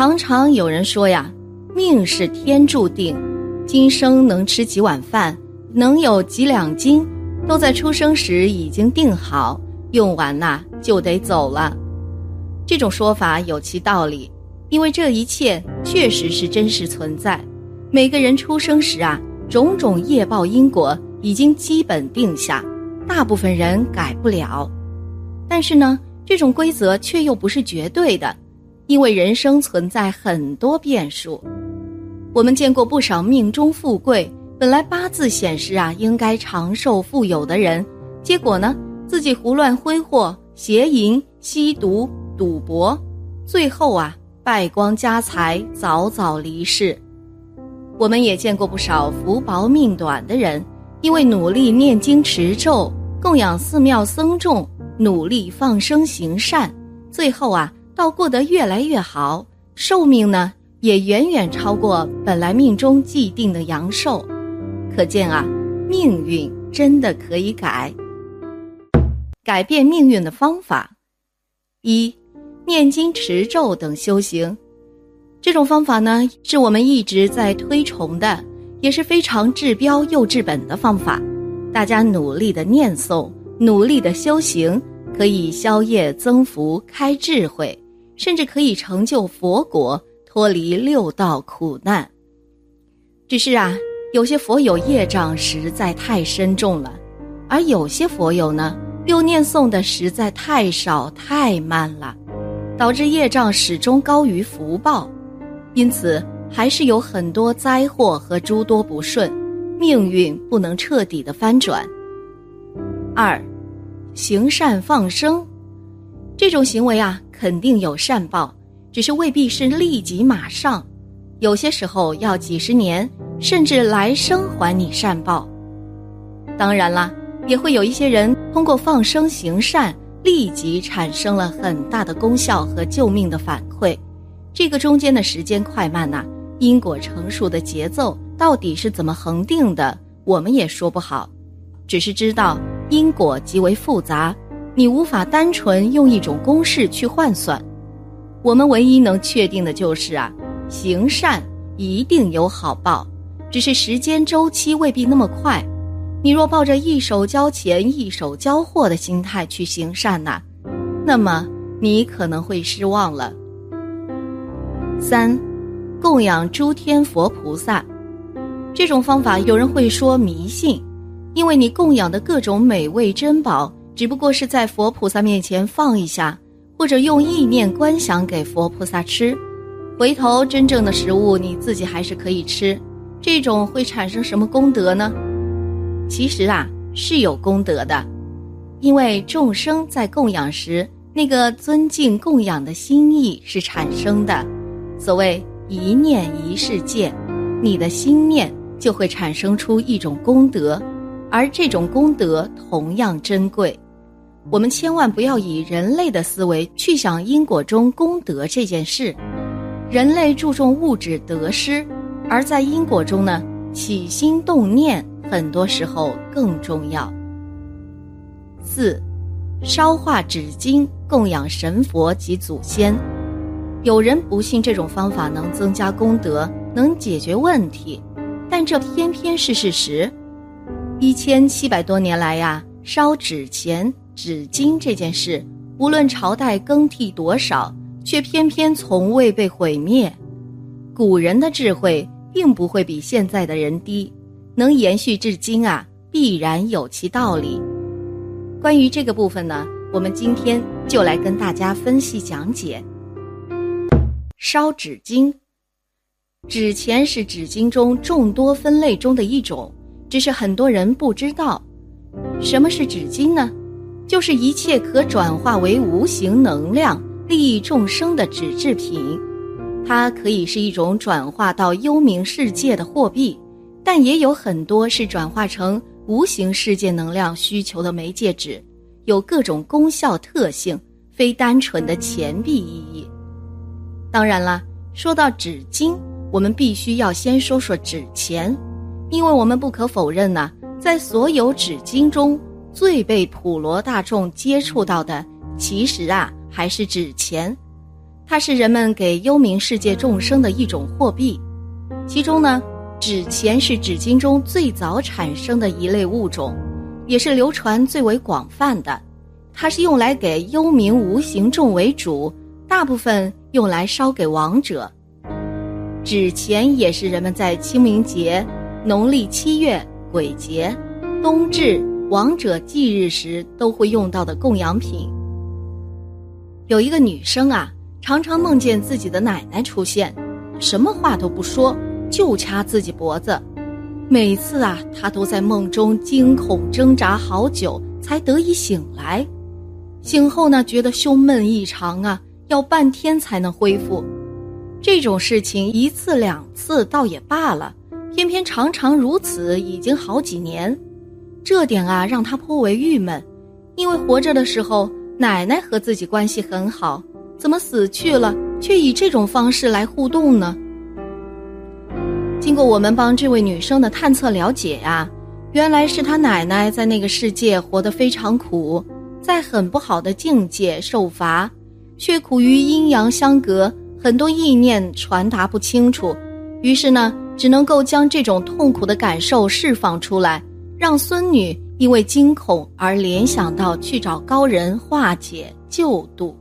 常常有人说呀，命是天注定，今生能吃几碗饭，能有几两金，都在出生时已经定好，用完呐就得走了。这种说法有其道理，因为这一切确实是真实存在。每个人出生时啊，种种业报因果已经基本定下，大部分人改不了。但是呢，这种规则却又不是绝对的，因为人生存在很多变数。我们见过不少命中富贵，本来八字显示啊应该长寿富有的人，结果呢自己胡乱挥霍、邪淫、吸毒。赌博，最后啊败光家财，早早离世。我们也见过不少福薄命短的人，因为努力念经持咒、供养寺庙僧众，努力放生行善，最后啊倒过得越来越好，寿命呢也远远超过本来命中既定的阳寿。可见啊，命运真的可以改。改变命运的方法，一。念经持咒等修行，这种方法呢，是我们一直在推崇的，也是非常治标又治本的方法。大家努力的念诵，努力的修行，可以消业增福、开智慧，甚至可以成就佛果，脱离六道苦难。只是啊，有些佛友业障实在太深重了，而有些佛友呢，又念诵的实在太少太慢了。导致业障始终高于福报，因此还是有很多灾祸和诸多不顺，命运不能彻底的翻转。二，行善放生，这种行为啊，肯定有善报，只是未必是立即马上，有些时候要几十年，甚至来生还你善报。当然啦，也会有一些人通过放生行善。立即产生了很大的功效和救命的反馈，这个中间的时间快慢呐，因果成熟的节奏到底是怎么恒定的，我们也说不好，只是知道因果极为复杂，你无法单纯用一种公式去换算。我们唯一能确定的就是啊，行善一定有好报，只是时间周期未必那么快。你若抱着一手交钱一手交货的心态去行善呐，那么你可能会失望了。三，供养诸天佛菩萨，这种方法有人会说迷信，因为你供养的各种美味珍宝，只不过是在佛菩萨面前放一下，或者用意念观想给佛菩萨吃，回头真正的食物你自己还是可以吃，这种会产生什么功德呢？其实啊是有功德的，因为众生在供养时，那个尊敬供养的心意是产生的。所谓一念一世界，你的心念就会产生出一种功德，而这种功德同样珍贵。我们千万不要以人类的思维去想因果中功德这件事。人类注重物质得失，而在因果中呢，起心动念。很多时候更重要。四，烧化纸巾供养神佛及祖先。有人不信这种方法能增加功德，能解决问题，但这偏偏是事实。一千七百多年来呀，烧纸钱、纸巾这件事，无论朝代更替多少，却偏偏从未被毁灭。古人的智慧并不会比现在的人低。能延续至今啊，必然有其道理。关于这个部分呢，我们今天就来跟大家分析讲解。烧纸巾，纸钱是纸巾中众多分类中的一种，只是很多人不知道。什么是纸巾呢？就是一切可转化为无形能量、利益众生的纸制品。它可以是一种转化到幽冥世界的货币。但也有很多是转化成无形世界能量需求的媒介纸，有各种功效特性，非单纯的钱币意义。当然了，说到纸巾，我们必须要先说说纸钱，因为我们不可否认呢，在所有纸巾中最被普罗大众接触到的，其实啊还是纸钱。它是人们给幽冥世界众生的一种货币。其中呢，纸钱是纸巾中最早产生的一类物种，也是流传最为广泛的。它是用来给幽冥无形众为主，大部分用来烧给亡者。纸钱也是人们在清明节、农历七月鬼节、冬至、亡者忌日时都会用到的供养品。有一个女生啊，常常梦见自己的奶奶出现，什么话都不说，就掐自己脖子。每次啊，她都在梦中惊恐挣扎好久，才得以醒来。醒后呢，觉得胸闷异常啊，要半天才能恢复。这种事情一次两次倒也罢了，偏偏常常如此，已经好几年，这点啊让他颇为郁闷。因为活着的时候，奶奶和自己关系很好，怎么死去了却以这种方式来互动呢？经过我们帮这位女生的探测了解呀，原来是她奶奶在那个世界活得非常苦，在很不好的境界受罚，却苦于阴阳相隔。很多意念传达不清楚，于是呢，只能够将这种痛苦的感受释放出来，让孙女因为惊恐而联想到去找高人化解救度。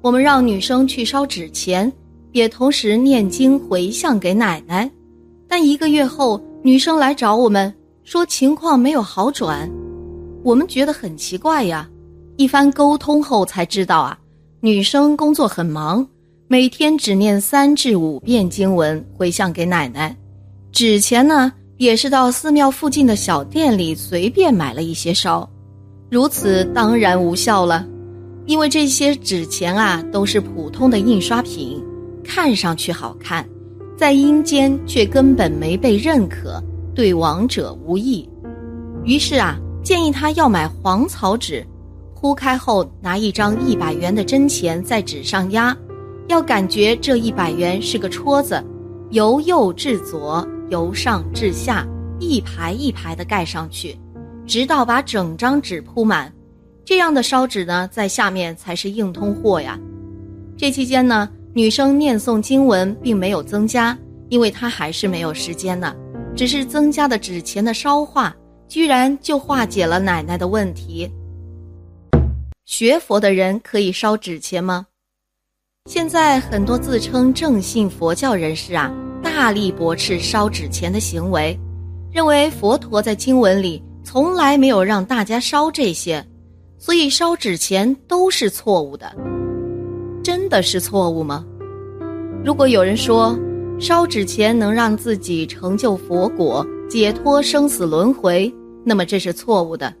我们让女生去烧纸钱，也同时念经回向给奶奶。但一个月后，女生来找我们说情况没有好转，我们觉得很奇怪呀。一番沟通后才知道啊，女生工作很忙。每天只念三至五遍经文回向给奶奶，纸钱呢也是到寺庙附近的小店里随便买了一些烧，如此当然无效了，因为这些纸钱啊都是普通的印刷品，看上去好看，在阴间却根本没被认可，对亡者无益。于是啊，建议他要买黄草纸，铺开后拿一张一百元的真钱在纸上压。要感觉这一百元是个戳子，由右至左，由上至下，一排一排的盖上去，直到把整张纸铺满。这样的烧纸呢，在下面才是硬通货呀。这期间呢，女生念诵经文并没有增加，因为她还是没有时间呢。只是增加的纸钱的烧化，居然就化解了奶奶的问题。学佛的人可以烧纸钱吗？现在很多自称正信佛教人士啊，大力驳斥烧纸钱的行为，认为佛陀在经文里从来没有让大家烧这些，所以烧纸钱都是错误的。真的是错误吗？如果有人说烧纸钱能让自己成就佛果、解脱生死轮回，那么这是错误的。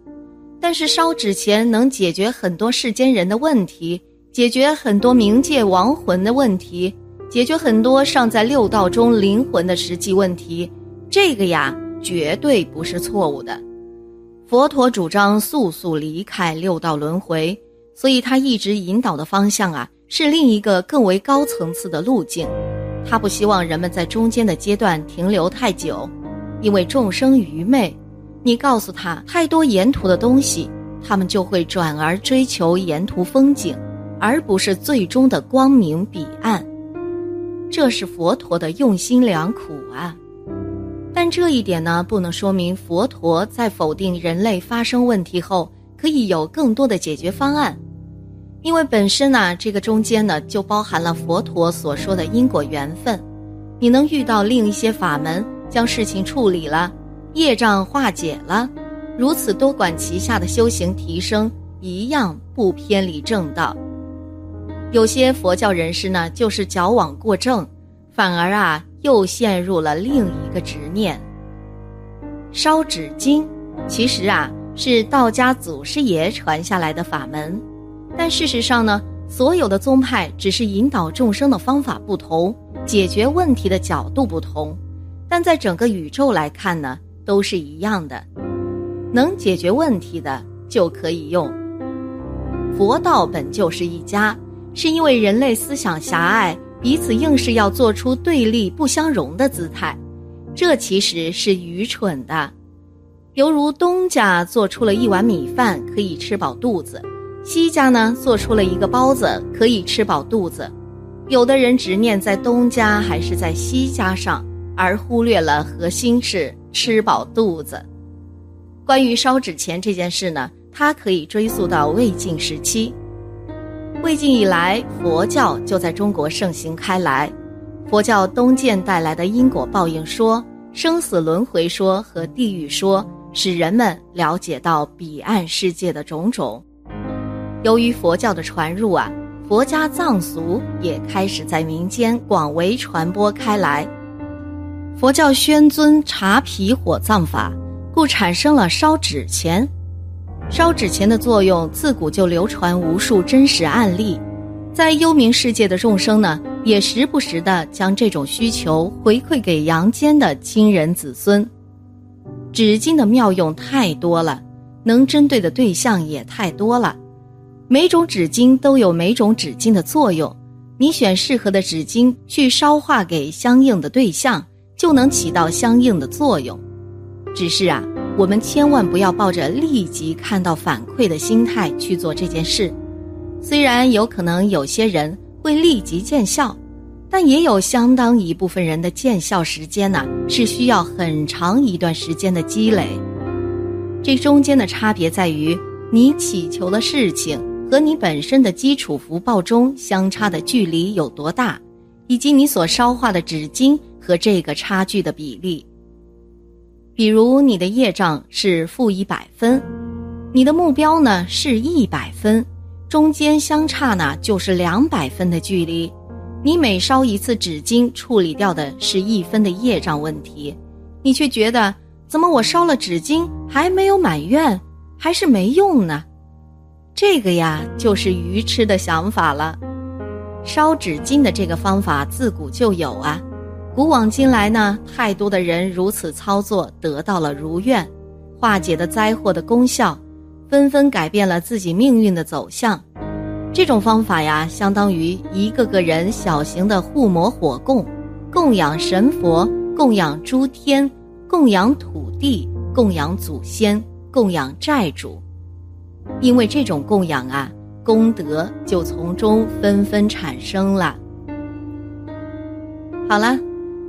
但是烧纸钱能解决很多世间人的问题。解决很多冥界亡魂的问题，解决很多尚在六道中灵魂的实际问题，这个呀绝对不是错误的。佛陀主张速速离开六道轮回，所以他一直引导的方向啊是另一个更为高层次的路径。他不希望人们在中间的阶段停留太久，因为众生愚昧，你告诉他太多沿途的东西，他们就会转而追求沿途风景。而不是最终的光明彼岸，这是佛陀的用心良苦啊！但这一点呢，不能说明佛陀在否定人类发生问题后可以有更多的解决方案，因为本身呢，这个中间呢就包含了佛陀所说的因果缘分。你能遇到另一些法门，将事情处理了，业障化解了，如此多管齐下的修行提升，一样不偏离正道。有些佛教人士呢，就是矫枉过正，反而啊又陷入了另一个执念。烧纸巾其实啊是道家祖师爷传下来的法门，但事实上呢，所有的宗派只是引导众生的方法不同，解决问题的角度不同，但在整个宇宙来看呢，都是一样的，能解决问题的就可以用。佛道本就是一家。是因为人类思想狭隘，彼此硬是要做出对立不相容的姿态，这其实是愚蠢的。犹如东家做出了一碗米饭可以吃饱肚子，西家呢做出了一个包子可以吃饱肚子，有的人执念在东家还是在西家上，而忽略了核心是吃饱肚子。关于烧纸钱这件事呢，它可以追溯到魏晋时期。魏晋以来，佛教就在中国盛行开来。佛教东渐带来的因果报应说、生死轮回说和地狱说，使人们了解到彼岸世界的种种。由于佛教的传入啊，佛家藏俗也开始在民间广为传播开来。佛教宣尊茶皮火葬法。故产生了烧纸钱，烧纸钱的作用自古就流传无数真实案例，在幽冥世界的众生呢，也时不时的将这种需求回馈给阳间的亲人子孙。纸巾的妙用太多了，能针对的对象也太多了，每种纸巾都有每种纸巾的作用，你选适合的纸巾去烧化给相应的对象，就能起到相应的作用。只是啊，我们千万不要抱着立即看到反馈的心态去做这件事。虽然有可能有些人会立即见效，但也有相当一部分人的见效时间呢是需要很长一段时间的积累。这中间的差别在于你祈求的事情和你本身的基础福报中相差的距离有多大，以及你所烧化的纸巾和这个差距的比例。比如你的业障是负一百分，你的目标呢是一百分，中间相差呢就是两百分的距离。你每烧一次纸巾，处理掉的是一分的业障问题，你却觉得怎么我烧了纸巾还没有满愿，还是没用呢？这个呀就是愚痴的想法了。烧纸巾的这个方法自古就有啊。古往今来呢，太多的人如此操作，得到了如愿，化解的灾祸的功效，纷纷改变了自己命运的走向。这种方法呀，相当于一个个人小型的护摩火供，供养神佛，供养诸天，供养土地，供养祖先，供养债主。因为这种供养啊，功德就从中纷纷产生了。好了。